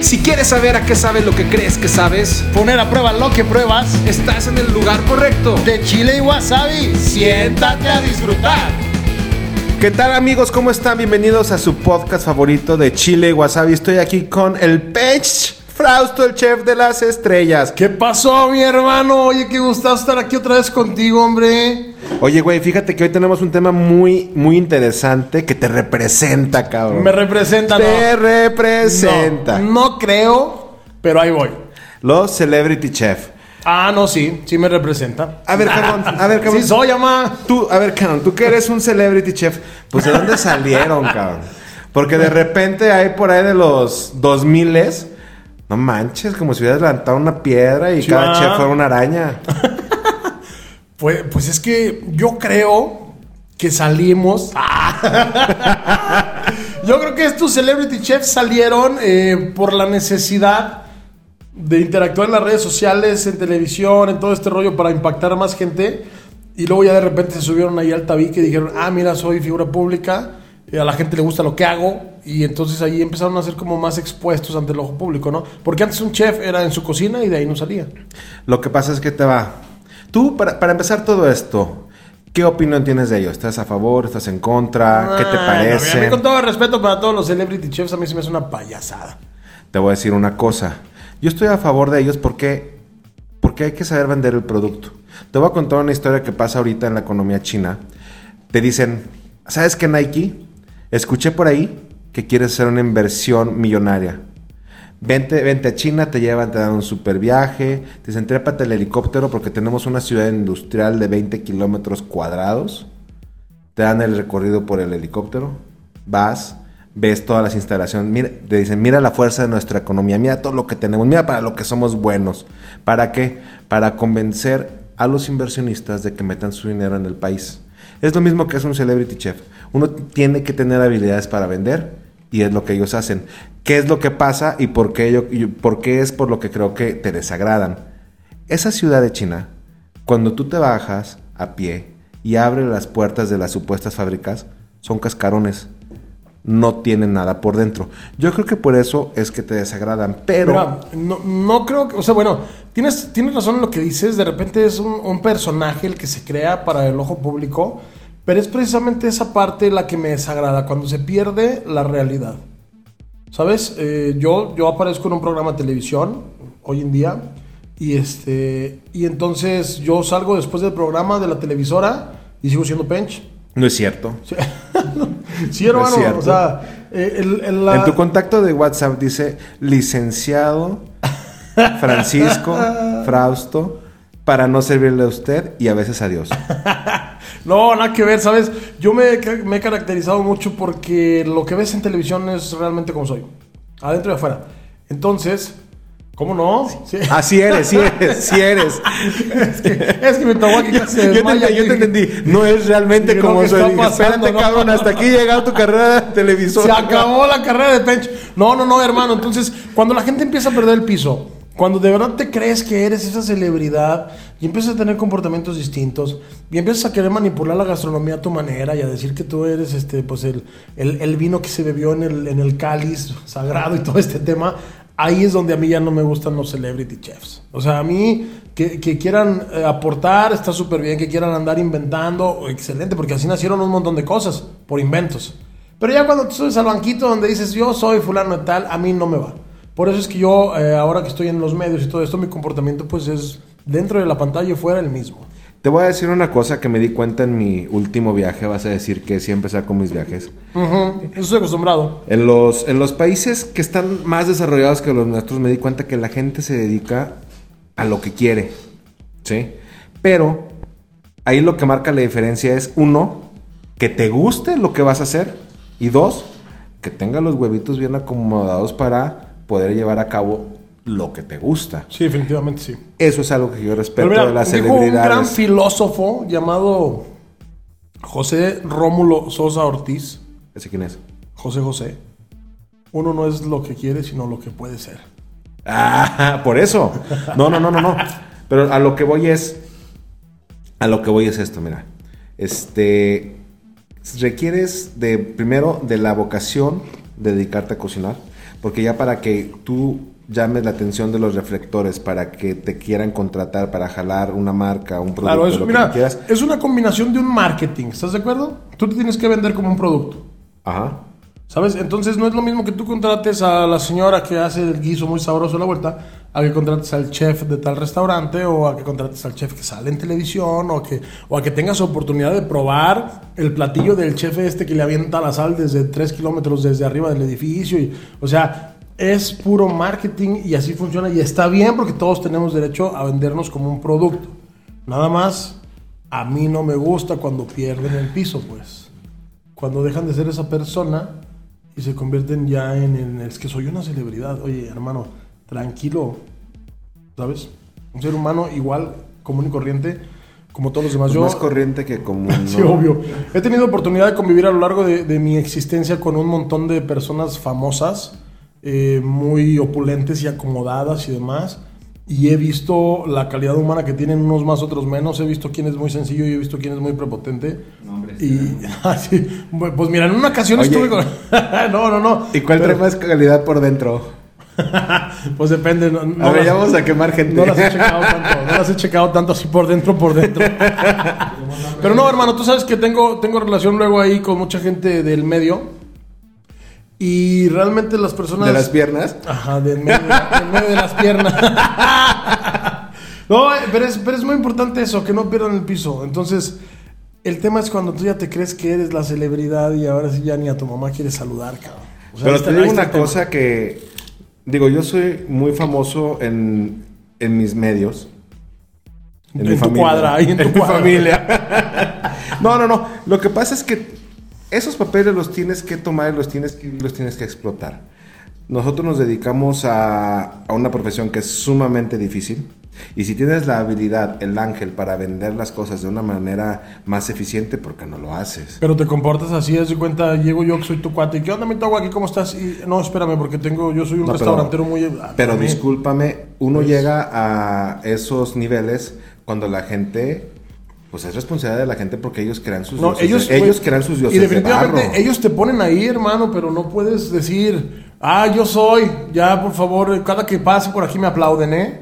Si quieres saber a qué sabes lo que crees que sabes, Poner a prueba lo que pruebas. estás en el lugar correcto. De chile y wasabi. Siéntate a disfrutar. ¿Qué tal amigos? ¿Cómo están? Bienvenidos a su podcast favorito de Chile y Wasabi. Estoy aquí con el Pech Frausto, el chef de las estrellas. ¿Qué pasó, mi hermano? Oye, qué gustazo estar aquí otra vez contigo, hombre. Oye, güey, fíjate que hoy tenemos un tema muy, muy interesante que te representa, cabrón. Me representa, Te ¿no? representa. No, no creo, pero ahí voy. Los Celebrity Chef. Ah, no, sí, sí me representa. A ver, cabrón, a ver, cabrón. Sí soy, ama. Tú, a ver, cabrón, tú que eres un Celebrity Chef, pues ¿de dónde salieron, cabrón? Porque de repente hay por ahí de los 2000 no manches, como si hubieras levantado una piedra y cada chef fuera una araña. Pues, pues es que yo creo que salimos. yo creo que estos celebrity chefs salieron eh, por la necesidad de interactuar en las redes sociales, en televisión, en todo este rollo para impactar a más gente. Y luego ya de repente se subieron ahí al tabique y dijeron, ah, mira, soy figura pública, y a la gente le gusta lo que hago. Y entonces ahí empezaron a ser como más expuestos ante el ojo público, ¿no? Porque antes un chef era en su cocina y de ahí no salía. Lo que pasa es que te va. Tú, para, para empezar todo esto, ¿qué opinión tienes de ello? ¿Estás a favor? ¿Estás en contra? ¿Qué te Ay, parece? A mí, con todo el respeto para todos los celebrity chefs, a mí se me hace una payasada. Te voy a decir una cosa. Yo estoy a favor de ellos porque, porque hay que saber vender el producto. Te voy a contar una historia que pasa ahorita en la economía china. Te dicen, ¿sabes qué Nike? Escuché por ahí que quieres hacer una inversión millonaria. Vente, vente a China, te llevan, te dan un super viaje, te dicen, trépate el helicóptero porque tenemos una ciudad industrial de 20 kilómetros cuadrados. Te dan el recorrido por el helicóptero, vas, ves todas las instalaciones, te dicen, mira la fuerza de nuestra economía, mira todo lo que tenemos, mira para lo que somos buenos. ¿Para qué? Para convencer a los inversionistas de que metan su dinero en el país. Es lo mismo que es un celebrity chef. Uno tiene que tener habilidades para vender y es lo que ellos hacen. ¿Qué es lo que pasa y por qué, yo, y por qué es por lo que creo que te desagradan? Esa ciudad de China, cuando tú te bajas a pie y abres las puertas de las supuestas fábricas, son cascarones. No tienen nada por dentro. Yo creo que por eso es que te desagradan. Pero no, no creo que, o sea, bueno, tienes, tienes razón en lo que dices, de repente es un, un personaje el que se crea para el ojo público, pero es precisamente esa parte la que me desagrada, cuando se pierde la realidad. ¿Sabes? Eh, yo, yo aparezco en un programa de televisión hoy en día y, este, y entonces yo salgo después del programa de la televisora y sigo siendo Pench. no es cierto. Sí, Sí, hermano, cierto. o sea, eh, el- el- la- En tu contacto de WhatsApp dice licenciado Francisco Frausto para no servirle a usted y a veces a Dios. No, nada que ver, ¿sabes? Yo me, me he caracterizado mucho porque lo que ves en televisión es realmente como soy. Adentro y afuera. Entonces, ¿cómo no? Sí. Así eres, sí eres, sí eres. es, que, es que me tocó aquí casi se Yo te, desmaya. entendí, yo te entendí. No es realmente como soy. Espérate, ¿no? cabrón, hasta aquí llega tu carrera de televisor. Se acabó la carrera de Pench. No, no, no, hermano. Entonces, cuando la gente empieza a perder el piso, cuando de verdad te crees que eres esa celebridad y empiezas a tener comportamientos distintos y empiezas a querer manipular la gastronomía a tu manera y a decir que tú eres este, pues el, el- vino que se bebió en el, en el cáliz sagrado y todo este tema, ahí es donde a mí ya no me gustan los celebrity chefs. O sea, a mí que, que quieran eh, aportar está súper bien, que quieran andar inventando, excelente, porque así nacieron un montón de cosas por inventos. Pero ya cuando te subes al banquito donde dices yo soy fulano de tal, a mí no me va. Por eso es que yo, eh, ahora que estoy en los medios y todo esto, mi comportamiento pues es dentro de la pantalla y fuera el mismo. Te voy a decir una cosa que me di cuenta en mi último viaje. Vas a decir que siempre saco mis viajes. Ujú, Eso estoy acostumbrado. En los, en los países que están más desarrollados que los nuestros, me di cuenta que la gente se dedica a lo que quiere. ¿Sí? Pero ahí lo que marca la diferencia es, uno, que te guste lo que vas a hacer. Y dos, que tenga los huevitos bien acomodados para poder llevar a cabo lo que te gusta. Sí, definitivamente sí. Eso es algo que yo respeto mira, de las dijo un gran celebridades. filósofo llamado José Rómulo Sosa Ortiz. ¿Ese quién es? José José. Uno no es lo que quiere, sino lo que puede ser. Ah, por eso. No, no, no, no, no. Pero a lo que voy es. A lo que voy es esto, mira. Este. Requieres de, primero, de la vocación de dedicarte a cocinar. Porque ya para que tú llames la atención de los reflectores, para que te quieran contratar, para jalar una marca, un producto, Claro, eso, lo que mira, quieras. es una combinación de un marketing, ¿estás de acuerdo? Tú te tienes que vender como un producto. Ajá. ¿Sabes? Entonces no es lo mismo que tú contrates a la señora que hace el guiso muy sabroso a la vuelta, a que contrates al chef de tal restaurante, o a que contrates al chef que sale en televisión, o, que, o a que tengas oportunidad de probar el platillo del chef este que le avienta la sal desde 3 kilómetros desde arriba del edificio. O sea, es puro marketing y así funciona. Y está bien porque todos tenemos derecho a vendernos como un producto. Nada más, a mí no me gusta cuando pierden el piso, pues cuando dejan de ser esa persona y se convierten ya en, en- es que soy una celebridad. Oye, hermano, tranquilo, ¿sabes? Un ser humano igual, común y corriente, como todos los demás. Yo, Más corriente que común. sí, ¿no? obvio. He tenido oportunidad de convivir a lo largo de, de mi existencia con un montón de personas famosas, eh, muy opulentes y acomodadas y demás. Y he visto la calidad humana que tienen unos más, otros menos. He visto quién es muy sencillo y he visto quién es muy prepotente. y, Ah, sí. Bueno, Pues mira, en una ocasión Oye. estuve con... no, no, no. ¿Y cuál Pero, trae más calidad por dentro? Pues depende. No, no a ver, las- ya vamos a quemar gente. no las he checado tanto, no las he checado tanto así por dentro, por dentro. Pero no, hermano, tú sabes que tengo, tengo relación luego ahí con mucha gente del medio. Y realmente las personas. ¿De las piernas? Ajá, del medio, del medio de las piernas. no, pero es, pero es muy importante eso, que no pierdan el piso. Entonces, el tema es cuando tú ya te crees que eres la celebridad y ahora sí ya ni a tu mamá quieres saludar, cabrón. O sea, ahí Pero te digo una tema. cosa que... Digo, yo soy muy famoso en, en mis medios. En, mi tu familia. cuadra, ahí en tu cuadra. familia. no, no, no. Lo que pasa es que esos papeles los tienes que tomar y los tienes que, los tienes que explotar. Nosotros nos dedicamos a, a una profesión que es sumamente difícil. Y si tienes la habilidad, el ángel, para vender las cosas de una manera más eficiente, ¿por qué no lo haces? Pero te comportas así, haz de cuenta, llego yo que soy tu cuate. ¿Y qué onda, mi agua aquí? ¿Cómo estás? Y, no, espérame, porque tengo, yo soy un No, pero- restaurantero muy... ah, Pero para mí. discúlpame, uno llega a esos niveles cuando la gente, pues es responsabilidad de la gente porque ellos crean sus No, dioses. ellos, ellos crean sus dioses. Y de definitivamente barro. ellos te ponen ahí, hermano, pero no puedes decir, ah, yo soy, ya, por favor, cada que pase por aquí me aplauden, ¿eh?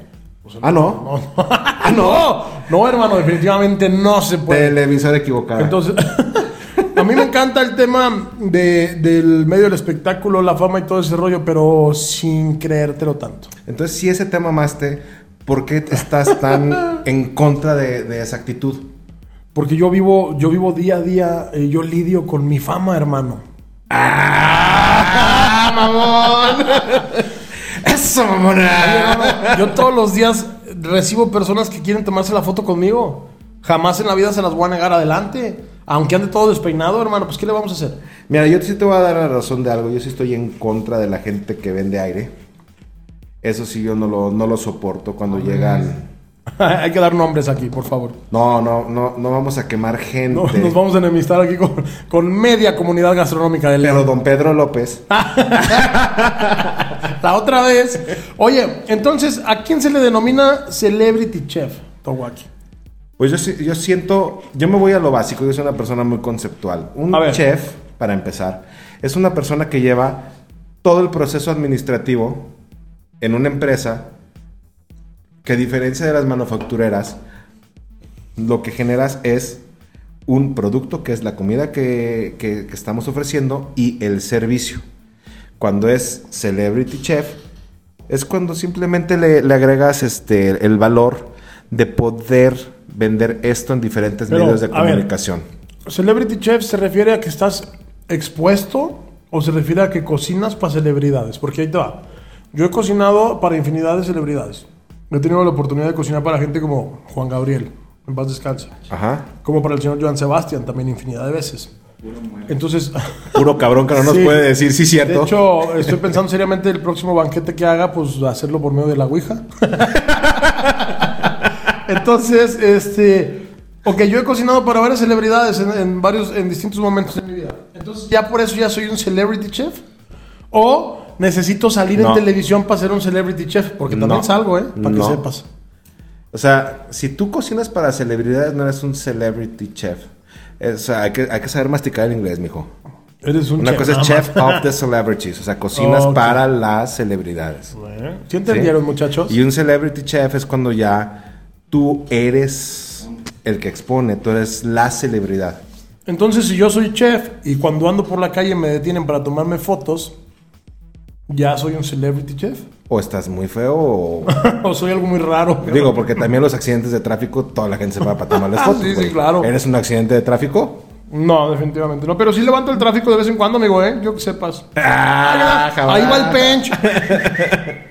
Ah, no. No, ah, no, no, hermano, definitivamente no se puede. Televisor equivocado. Entonces, a mí me encanta el tema de- del medio del espectáculo, la fama y todo ese rollo, pero sin creértelo tanto. Entonces, si ese tema amaste, ¿por qué estás tan en contra de, de esa actitud? Porque yo vivo, yo vivo día a día, eh, yo lidio con mi fama, hermano. ¡Ah, mamón! ¡Eso, mamona! Yo todos los días recibo personas que quieren tomarse la foto conmigo. Jamás en la vida se las voy a negar adelante. Aunque ande todo despeinado, hermano, pues ¿qué le vamos a hacer? Mira, yo sí te voy a dar la razón de algo. Yo sí estoy en contra de la gente que vende aire. Eso sí, yo no lo, no lo soporto cuando llegan... Hay que dar nombres aquí, por favor. No, no, no, no vamos a quemar gente. No, nos vamos a enemistar aquí con, con media comunidad gastronómica del Pero don Pedro López. La otra vez. Oye, entonces, ¿a quién se le denomina Celebrity Chef, Towaki? Pues yo, yo siento, yo me voy a lo básico, yo soy una persona muy conceptual. Un chef, para empezar, es una persona que lleva todo el proceso administrativo en una empresa que a diferencia de las manufactureras, lo que generas es un producto que es la comida que, que- que estamos ofreciendo y el servicio. Cuando es Celebrity Chef, es cuando simplemente le, le agregas este, el valor de poder vender esto en diferentes Pero, medios de ver. comunicación. ¿Celebrity Chef se refiere a que estás expuesto o se refiere a que cocinas para celebridades? Porque ahí te va. Yo he cocinado para infinidad de celebridades. He tenido la oportunidad de cocinar para gente como Juan Gabriel, en paz descanse. Ajá. Como para el señor Joan Sebastián, también infinidad de veces. Entonces, Puro cabrón que no nos Sí. puede decir, sí, de cierto. hecho, estoy pensando seriamente el próximo banquete que haga, pues hacerlo por medio de la Ouija. Entonces, este. Ok, yo he cocinado para varias celebridades en, en varios, en distintos momentos de mi vida. Entonces, ya por eso ya soy un celebrity chef. O necesito salir No. en televisión para ser un celebrity chef. Porque también No. salgo, ¿eh? Para que sepas. O sea, si tú cocinas para celebridades, no eres un celebrity chef. Es- o sea, hay que, hay que saber masticar el inglés, mijo. Eres un Una chef. cosa es chef of the celebrities, o sea, cocinas para las celebridades. Bueno, ¿Sí entendieron, ¿sí? muchachos? Y un celebrity chef es cuando ya tú eres el que expone, tú eres la celebridad. Entonces, si yo soy chef y cuando ando por la calle me detienen para tomarme fotos, ¿ya soy un celebrity chef? O estás muy feo o... ¿O soy algo muy raro? Digo, porque también los accidentes de tráfico, toda la gente se va para tomarles Ah, fotos. sí, sí, güey. claro. ¿Eres un accidente de tráfico? No, definitivamente no. Pero sí levanto el tráfico de vez en cuando, amigo, ¿eh? Yo que sepas. Ah, Ahí va el pench.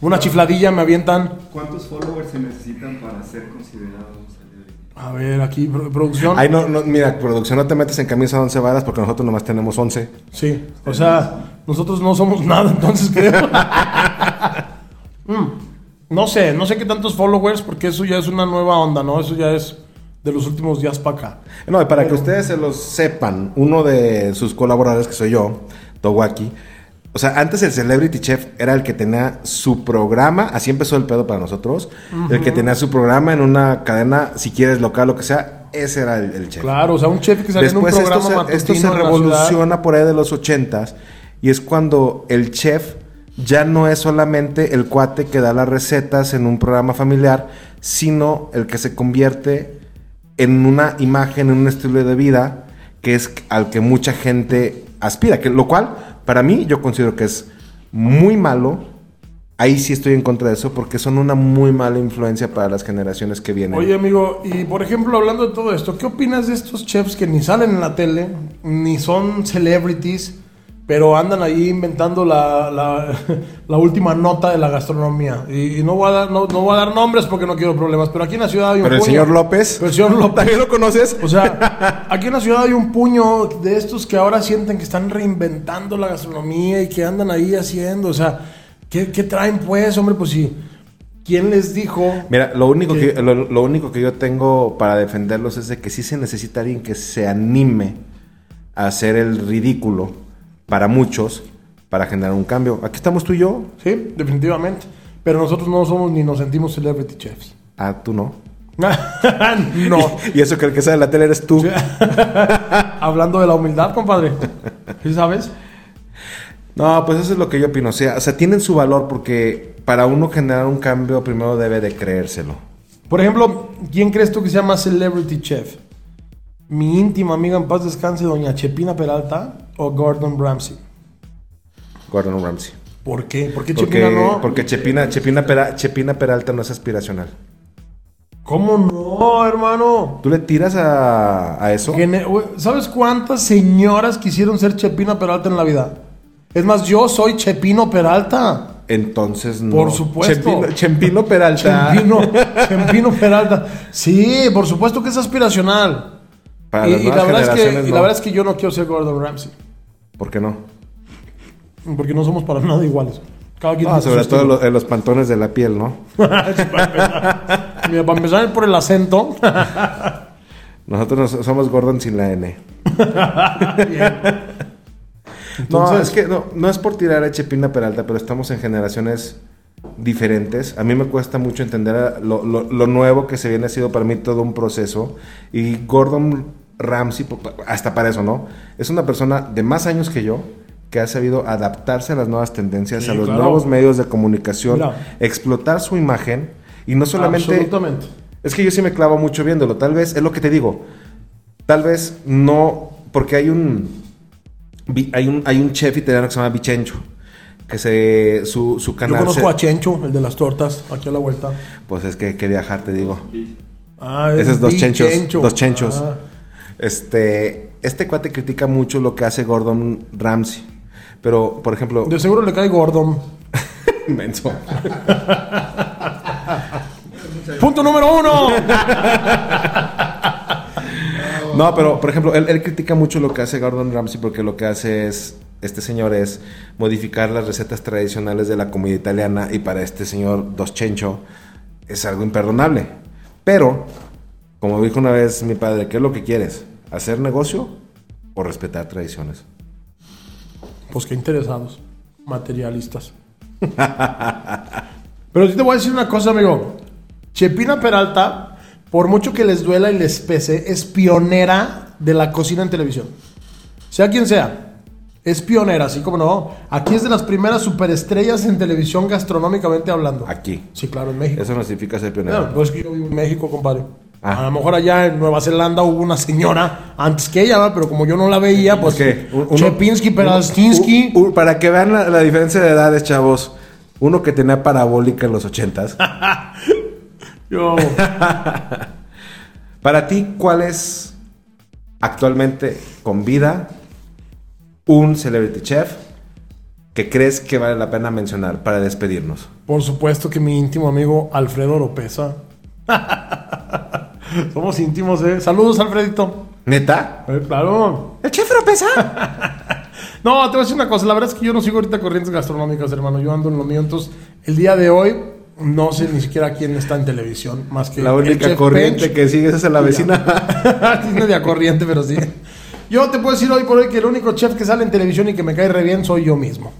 Una chifladilla me avientan. ¿Cuántos followers se necesitan para ser considerado un celebrity? A ver, aquí, pro- producción. Ay, no, no, mira, producción, no te metes en camisa de 11 varas porque nosotros nomás tenemos 11. Sí, o sea, nosotros no somos nada, entonces creo. Mm, no sé, no sé qué tantos followers, porque eso ya es una nueva onda, ¿no? Eso ya es de los últimos días para acá. No, y para que ustedes se los sepan, uno de sus colaboradores, que soy yo, Towaki, o sea, antes el Celebrity Chef era el que tenía su programa, así empezó el pedo para nosotros, el que tenía su programa en una cadena, si quieres local, lo que sea, ese era el, el chef. Claro, o sea, un chef que Después en un esto programa se, esto se la ciudad. revoluciona por ahí de los ochentas y es cuando el chef ya no es solamente el cuate que da las recetas en un programa familiar, sino el que se convierte en una imagen, en un estilo de vida que es al que mucha gente aspira, que lo cual para mí yo considero que es muy malo. Ahí sí estoy en contra de eso porque son una muy mala influencia para las generaciones que vienen. Oye, amigo, y por ejemplo, hablando de todo esto, ¿qué opinas de estos chefs que ni salen en la tele, ni son celebrities, pero andan ahí inventando la, la- la última nota de la gastronomía? Y, y no, voy a dar, no, no voy a dar nombres porque no quiero problemas, pero aquí en la ciudad hay un Pero el puño- señor López, Pero el señor López. ¿también lo conoces? O sea, aquí en la ciudad hay un puño de estos que ahora sienten que están reinventando la gastronomía y que andan ahí haciendo. O sea, ¿qué, qué traen pues, hombre? Pues sí. ¿Quién les dijo? Mira, lo único, que- que, lo, lo único que yo tengo para defenderlos es de que sí se necesita alguien que se anime a hacer el ridículo para muchos para generar un cambio. Aquí estamos tú y yo. Sí, definitivamente. Pero nosotros no somos ni nos sentimos celebrity chefs. Ah, tú no. no. Y eso que el que sale de la tele eres tú. Hablando de la humildad, compadre. ¿Sí sabes? No, pues eso es lo que yo opino. O sea, o sea, tienen su valor porque para uno generar un cambio primero debe de creérselo. Por ejemplo, ¿quién crees tú que se llama celebrity chef? ¿Mi íntima amiga en paz descanse, doña Chepina Peralta o Gordon Ramsay? Gordon Ramsay. ¿Por qué? ¿Por qué Porque, Chepina no? porque Chepina, Chepina, Pera- Chepina Peralta no es aspiracional. ¿Cómo no, hermano? ¿Tú le tiras a, a eso? Gene- ¿Sabes cuántas señoras quisieron ser Chepina Peralta en la vida? Es más, yo soy Chepino Peralta. Entonces no. Por supuesto. Chempino, Chempino Peralta. Chempino, Chempino Peralta. Sí, por supuesto que es aspiracional. Para y, las y la verdad es que, generaciones, y la no. verdad es que yo no quiero ser Gordon Ramsay. ¿Por qué no? Porque no somos para nada iguales. Cada quien No, tiene su sobre todo estilo. lo- en los pantones de la piel, ¿no? Para empezar por el acento. Nosotros nos- somos Gordon sin la N. no, es que no, no es por tirar a Chepina Peralta, pero estamos en generaciones diferentes. A mí me cuesta mucho entender lo, lo- lo nuevo que se viene ha sido para mí todo un proceso. Y Gordon Ramsay, po- hasta para eso, ¿no? Es una persona de más años que yo que ha sabido adaptarse a las nuevas tendencias, Sí, a los claro. nuevos medios de comunicación, Mira. explotar su imagen y no solamente... Absolutamente. Es que yo sí me clavo mucho viéndolo. Tal vez, es lo que te digo. Tal vez no, porque hay un, hay un, hay un chef italiano que se llama Vichencho, que se, su, su Yo canal... conozco se- a Chencho, el de las tortas, aquí a la vuelta. pues es que hay que viajar, te digo. Ah, Esos dos Big chenchos, Chencho. dos chenchos. Ah. Este, este cuate critica mucho lo que hace Gordon Ramsay. Pero, por ejemplo... De seguro le cae Gordon. Menso. Punto número uno. No, pero por ejemplo, él, él critica mucho lo que hace Gordon Ramsay porque lo que hace es, este señor es modificar las recetas tradicionales de la comida italiana y para este señor Dos Chencho es algo imperdonable. Pero, como dijo una vez mi padre, ¿qué es lo que quieres? ¿Hacer negocio o respetar tradiciones? Pues qué interesados. Materialistas. Pero sí te voy a decir una cosa, amigo. Chepina Peralta, por mucho que les duela y les pese, es pionera de la cocina en televisión. sea quien sea, es pionera, así como no. Aquí es de las primeras superestrellas en televisión gastronómicamente hablando. Aquí. Sí, claro, en México. Eso no significa ser No, pionero. pues es que yo vivo en México, compadre. Ah. A lo mejor allá en Nueva Zelanda hubo una señora antes que ella, ¿va? pero como yo no la veía, pues. Un- uno- Peralstinsky. Para que vean la, la diferencia de edades, chavos. Uno que tenía parabólica en los ochentas. Yo, Para ti, ¿cuál es actualmente con vida un celebrity chef que crees que vale la pena mencionar para despedirnos? por supuesto que mi íntimo amigo Alfredo Oropesa. Somos íntimos, ¿eh? Saludos, Alfredito. ¿Neta? Eh, claro. ¿El chef Oropesa? No, te voy a decir una cosa. La verdad es que yo no sigo ahorita corrientes gastronómicas, hermano. Yo ando en lo mío. Entonces, el día de hoy, no sé ni siquiera quién está en televisión. Más que La única corriente Pench. que sigues es a la vecina. es media corriente, pero sí. Yo te puedo decir hoy por hoy que el único chef que sale en televisión y que me cae re bien soy yo mismo.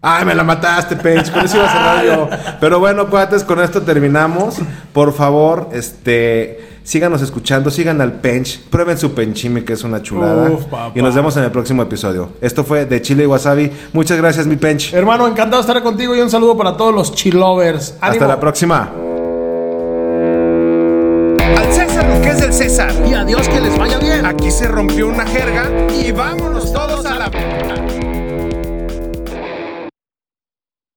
Ay, me la mataste, Pench. Con eso iba a cerrar yo. Pero bueno, cuates, con esto terminamos. Por favor, este. Síganos escuchando, sigan al Pench, prueben su penchime que es una chulada. Uf, papá. y nos vemos en el próximo episodio. Esto fue de Chile y Wasabi. Muchas gracias, mi Pench. Hermano, encantado de estar contigo y un saludo para todos los chilovers. Hasta ¡Ánimo! la próxima. Al César lo que es del César. Y adiós, que les vaya bien. Aquí se rompió una jerga y vámonos todos a la...